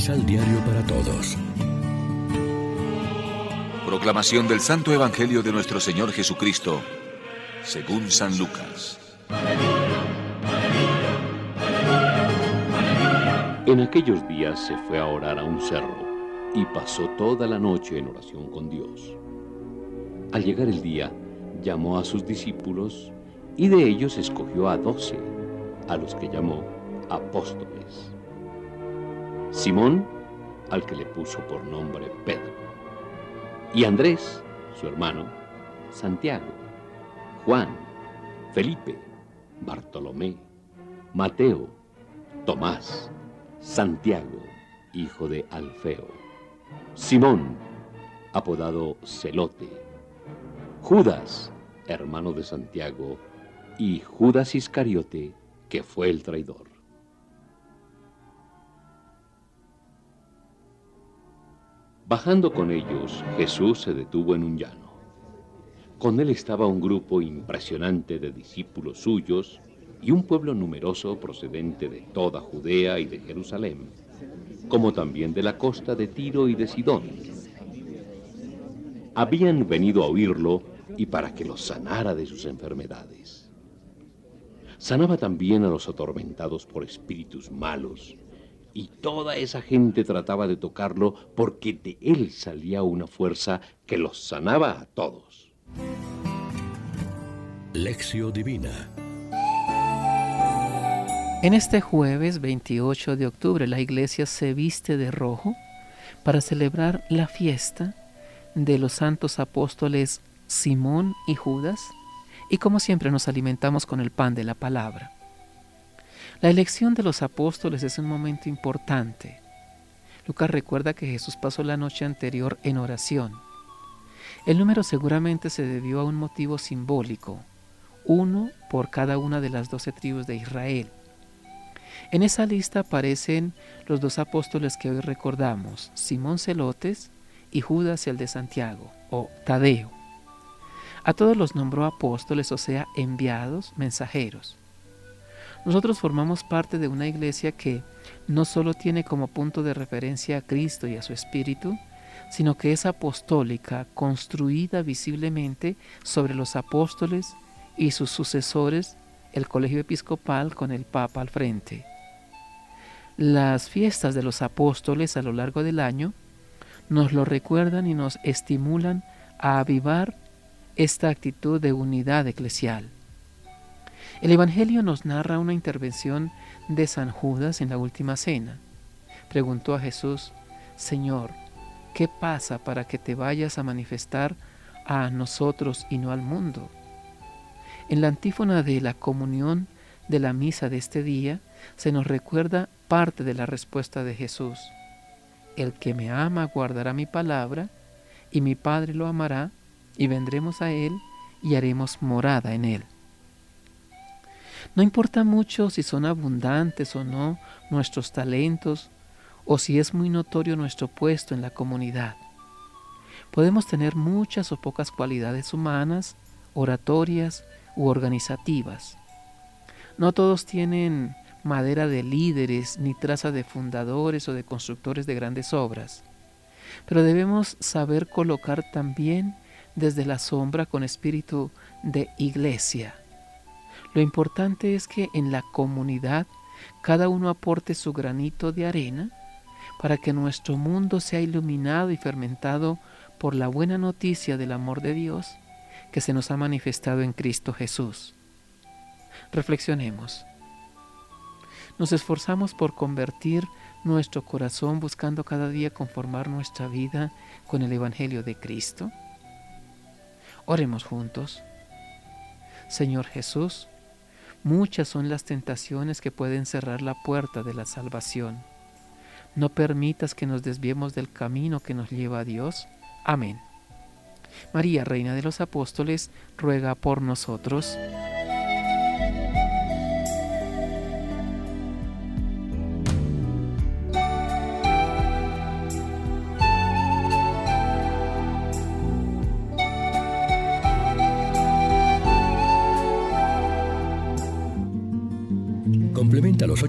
Misal Diario para Todos. Proclamación del Santo Evangelio de nuestro Señor Jesucristo, según San Lucas. En aquellos días se fue a orar a un cerro y pasó toda la noche en oración con Dios. Al llegar el día, llamó a sus discípulos y de ellos escogió a doce, a los que llamó apóstoles. Simón, al que le puso por nombre Pedro, y Andrés, su hermano, Santiago, Juan, Felipe, Bartolomé, Mateo, Tomás, Santiago, hijo de Alfeo, Simón, apodado Celote, Judas, hermano de Santiago, y Judas Iscariote, que fue el traidor. Bajando con ellos, Jesús se detuvo en un llano. Con él estaba un grupo impresionante de discípulos suyos y un pueblo numeroso procedente de toda Judea y de Jerusalén, como también de la costa de Tiro y de Sidón. Habían venido a oírlo y para que los sanara de sus enfermedades. Sanaba también a los atormentados por espíritus malos y toda esa gente trataba de tocarlo porque de él salía una fuerza que los sanaba a todos. Lección Divina En este jueves 28 de octubre la iglesia se viste de rojo para celebrar la fiesta de los santos apóstoles Simón y Judas y como siempre nos alimentamos con el pan de la palabra. La elección de los apóstoles es un momento importante. Lucas recuerda que Jesús pasó la noche anterior en oración. El número seguramente se debió a un motivo simbólico, uno por cada una de las doce tribus de Israel. En esa lista aparecen los dos apóstoles que hoy recordamos, Simón Celotes y Judas el de Santiago, o Tadeo. A todos los nombró apóstoles, o sea, enviados, mensajeros. Nosotros formamos parte de una iglesia que no solo tiene como punto de referencia a Cristo y a su Espíritu, sino que es apostólica, construida visiblemente sobre los apóstoles y sus sucesores, el colegio episcopal con el Papa al frente. Las fiestas de los apóstoles a lo largo del año nos lo recuerdan y nos estimulan a avivar esta actitud de unidad eclesial. El Evangelio nos narra una intervención de San Judas en la última cena. Preguntó a Jesús, Señor, ¿qué pasa para que te vayas a manifestar a nosotros y no al mundo? En la antífona de la comunión de la misa de este día se nos recuerda parte de la respuesta de Jesús. El que me ama guardará mi palabra, y mi Padre lo amará, y vendremos a él y haremos morada en él. No importa mucho si son abundantes o no nuestros talentos o si es muy notorio nuestro puesto en la comunidad. Podemos tener muchas o pocas cualidades humanas, oratorias u organizativas. No todos tienen madera de líderes ni traza de fundadores o de constructores de grandes obras, pero debemos saber colocar también desde la sombra con espíritu de iglesia lo importante es que en la comunidad cada uno aporte su granito de arena para que nuestro mundo sea iluminado y fermentado por la buena noticia del amor de Dios que se nos ha manifestado en Cristo Jesús. Reflexionemos. Nos esforzamos por convertir nuestro corazón buscando cada día conformar nuestra vida con el Evangelio de Cristo. Oremos juntos. Señor Jesús, Muchas son las tentaciones que pueden cerrar la puerta de la salvación. No permitas que nos desviemos del camino que nos lleva a Dios. Amén. María, Reina de los Apóstoles, ruega por nosotros.